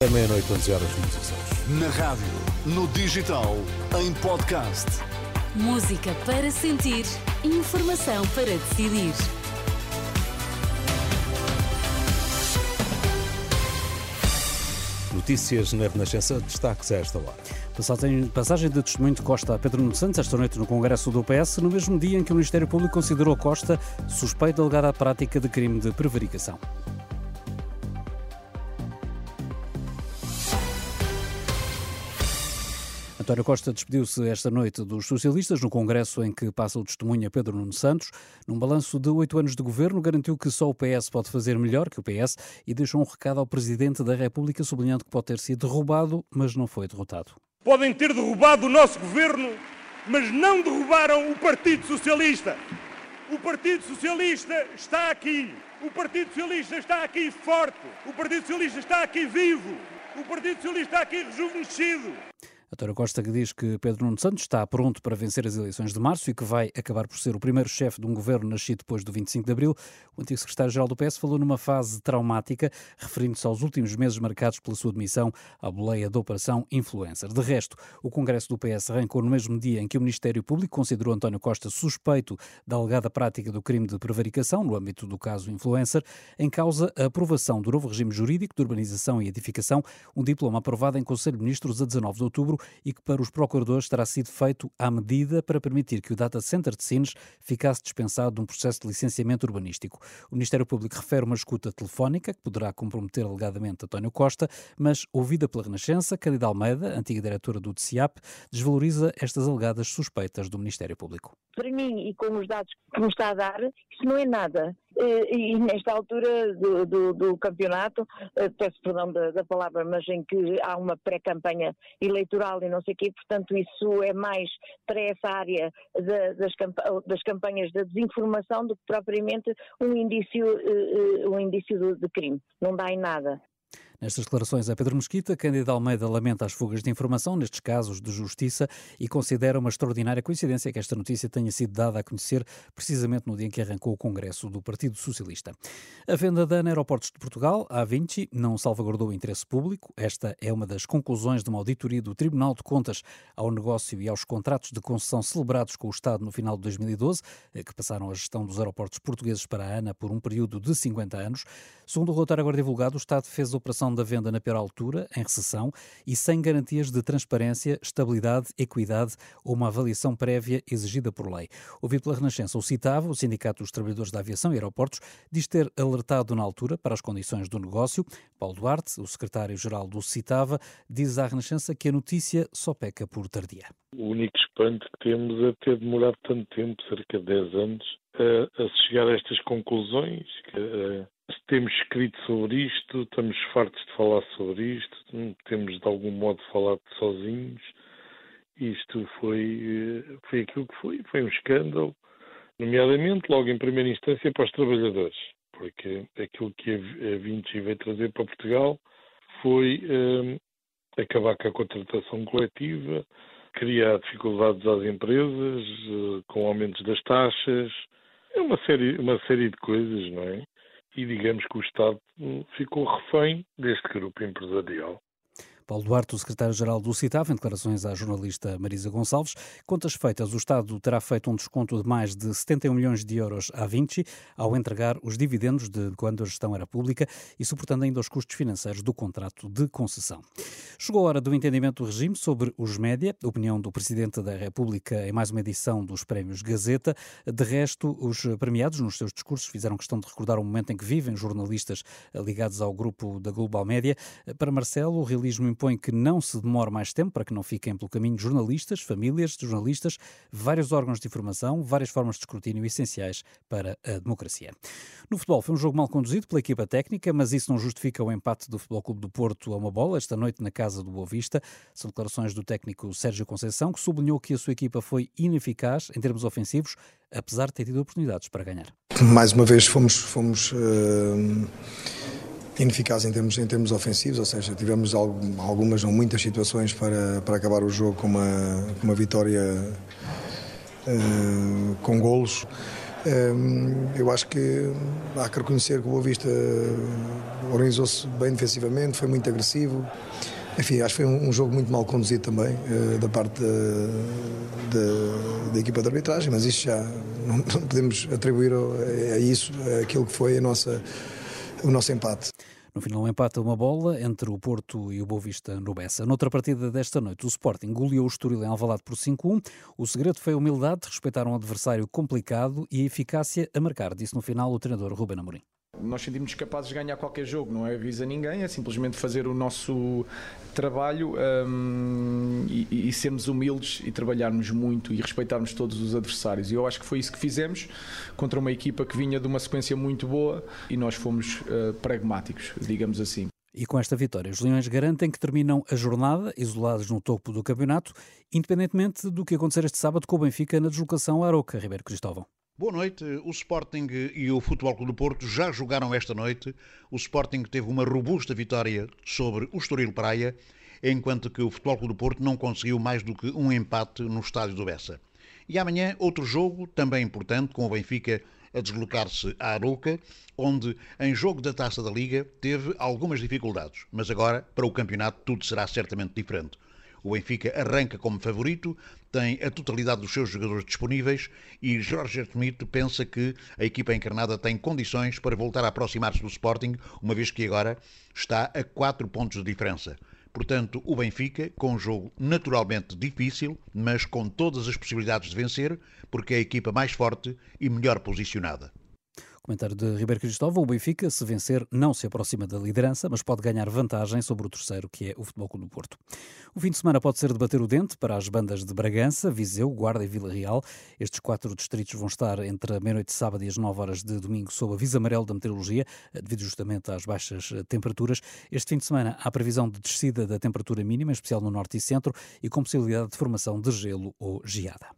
É meia-noite, 11 horas, notícias. Na rádio, no digital, em podcast. Música para sentir, informação para decidir. Notícias na Renascença, destaques a esta hora. Passagem de testemunho de Costa a Pedro Nuno Santos esta noite no Congresso do PS, no mesmo dia em que o Ministério Público considerou Costa suspeito de alegar a prática de crime de prevaricação. António Costa despediu-se esta noite dos socialistas no congresso em que passa o testemunho a Pedro Nuno Santos. Num balanço de oito anos de governo, garantiu que só o PS pode fazer melhor que o PS e deixou um recado ao Presidente da República, sublinhando que pode ter sido derrubado, mas não foi derrotado. Podem ter derrubado o nosso governo, mas não derrubaram o Partido Socialista. O Partido Socialista está aqui. O Partido Socialista está aqui forte. O Partido Socialista está aqui vivo. O Partido Socialista está aqui rejuvenescido. António Costa que diz que Pedro Nuno Santos está pronto para vencer as eleições de março e que vai acabar por ser o primeiro chefe de um governo nascido depois do 25 de abril. O antigo secretário-geral do PS falou numa fase traumática, referindo-se aos últimos meses marcados pela sua demissão à boleia da Operação Influencer. De resto, o Congresso do PS arrancou no mesmo dia em que o Ministério Público considerou António Costa suspeito da alegada prática do crime de prevaricação no âmbito do caso Influencer, em causa a aprovação do novo regime jurídico de urbanização e edificação, um diploma aprovado em Conselho de Ministros a 19 de outubro e que para os procuradores terá sido feito à medida para permitir que o Data Center de Sines ficasse dispensado de um processo de licenciamento urbanístico. O Ministério Público refere uma escuta telefónica que poderá comprometer alegadamente António Costa, mas ouvida pela Renascença, Cândida Almeida, antiga diretora do DCIAP, desvaloriza estas alegadas suspeitas do Ministério Público. Para mim, e com os dados que me está a dar, isso não é nada. Eh, e nesta altura do, do, do campeonato, eh, peço perdão da, da, palavra, mas em que há uma pré-campanha eleitoral e não sei o quê, portanto isso é mais para essa área das, das, campanhas da desinformação do que propriamente um indício, eh, um indício de crime. Não dá em nada. Nestas declarações a Pedro Mesquita, Cândido Almeida lamenta as fugas de informação nestes casos de justiça e considera uma extraordinária coincidência que esta notícia tenha sido dada a conhecer precisamente no dia em que arrancou o Congresso do Partido Socialista. A venda da ANA Aeroportos de Portugal, a Vinci, não salvaguardou o interesse público. Esta é uma das conclusões de uma auditoria do Tribunal de Contas ao negócio e aos contratos de concessão celebrados com o Estado no final de 2012, eh, que passaram a gestão dos aeroportos portugueses para a ANA por um período de 50 anos. Segundo o relatório agora divulgado, o Estado fez a operação da venda na pior altura, em recessão e sem garantias de transparência, estabilidade, equidade ou uma avaliação prévia exigida por lei. Ouvido pela Renascença, o citava, o Sindicato dos Trabalhadores da Aviação e Aeroportos, diz ter alertado na altura para as condições do negócio. Paulo Duarte, o secretário-geral do Citava, diz à Renascença que a notícia só peca por tardia. O único espanto que temos é ter demorado tanto tempo, cerca de 10 anos, a, a chegar a estas conclusões. Que, a, temos escrito sobre isto, estamos fartos de falar sobre isto, temos de algum modo falado sozinhos. Isto foi, eh, foi aquilo que foi, foi um escândalo, nomeadamente logo em primeira instância para os trabalhadores, porque aquilo que a Vinci veio trazer para Portugal foi eh, acabar com a contratação coletiva, criar dificuldades às empresas, eh, com aumentos das taxas, é uma série, uma série de coisas, não é? E digamos que o Estado ficou refém deste grupo empresarial. Paulo Duarte, o secretário-geral do CITAV, em declarações à jornalista Marisa Gonçalves. Contas feitas, o Estado terá feito um desconto de mais de 71 milhões de euros à Vinci ao entregar os dividendos de quando a gestão era pública e suportando ainda os custos financeiros do contrato de concessão. Chegou a hora do entendimento do regime sobre os média, opinião do Presidente da República em mais uma edição dos Prémios Gazeta. De resto, os premiados, nos seus discursos, fizeram questão de recordar o momento em que vivem jornalistas ligados ao grupo da Global Média. Para Marcelo, o realismo impõe que não se demore mais tempo para que não fiquem pelo caminho jornalistas, famílias de jornalistas, vários órgãos de informação, várias formas de escrutínio essenciais para a democracia. No futebol foi um jogo mal conduzido pela equipa técnica, mas isso não justifica o empate do Futebol Clube do Porto a uma bola esta noite na casa do Boa Vista. São declarações do técnico Sérgio Conceição, que sublinhou que a sua equipa foi ineficaz em termos ofensivos, apesar de ter tido oportunidades para ganhar. Mais uma vez fomos, fomos uh ineficaz em termos, em termos ofensivos, ou seja, tivemos algumas ou muitas situações para, para acabar o jogo com uma, uma vitória uh, com golos. Eu acho que há que reconhecer que o Boa Vista organizou-se bem defensivamente, foi muito agressivo. Enfim, acho que foi um, jogo muito mal conduzido também da parte da, da, equipa de arbitragem, mas isso já não, não podemos atribuir a, a isso aquilo que foi a nossa, o nosso empate. No final, um empate a uma bola entre o Porto e o Boavista no Bessa. Noutra partida desta noite, o Sporting goleou o Estoril em Alvalade por 5-1. O segredo foi a humildade, respeitar um adversário complicado e a eficácia a marcar, disse no final o treinador Ruben Amorim. Nós sentimos capazes de ganhar qualquer jogo, não é avisa ninguém, é simplesmente fazer o nosso trabalho um, e, e, sermos humildes e trabalharmos muito e respeitarmos todos os adversários. E eu acho que foi isso que fizemos contra uma equipa que vinha de uma sequência muito boa e nós fomos uh, pragmáticos, digamos assim. E com esta vitória, os Leões garantem que terminam a jornada isolados no topo do campeonato, independentemente do que acontecer este sábado com o Benfica na deslocação a Aroca, Ribeiro Cristóvão. Boa noite. O Sporting e o Futebol Clube do Porto já jogaram esta noite. O Sporting teve uma robusta vitória sobre o Estoril Praia, enquanto que o Futebol Clube do Porto não conseguiu mais do que um empate no estádio do Bessa. E amanhã outro jogo, também importante, com o Benfica a deslocar-se à Arouca, onde em jogo da Taça da Liga teve algumas dificuldades, mas agora para o campeonato tudo será certamente diferente. O Benfica arranca como favorito, tem a totalidade dos seus jogadores disponíveis e Jorge Schmidt pensa que a equipa encarnada tem condições para voltar a aproximar-se do Sporting, uma vez que agora está a 4 pontos de diferença. Portanto, o Benfica, com um jogo naturalmente difícil, mas com todas as possibilidades de vencer, porque é a equipa mais forte e melhor posicionada. Comentário de Ribeiro Cristóvão. O Benfica, se vencer, não se aproxima da liderança, mas pode ganhar vantagem sobre o terceiro, que é o Futebol Clube do Porto. O fim de semana pode ser debater o dente para as bandas de Bragança, Viseu, Guarda e Vila Real. Estes quatro distritos vão estar entre a meia-noite de sábado e as 9 horas de domingo sob aviso amarelo da meteorologia, devido justamente às baixas temperaturas. Este fim de semana há previsão de descida da temperatura mínima, em especial no norte e centro, e com possibilidade de formação de gelo ou geada.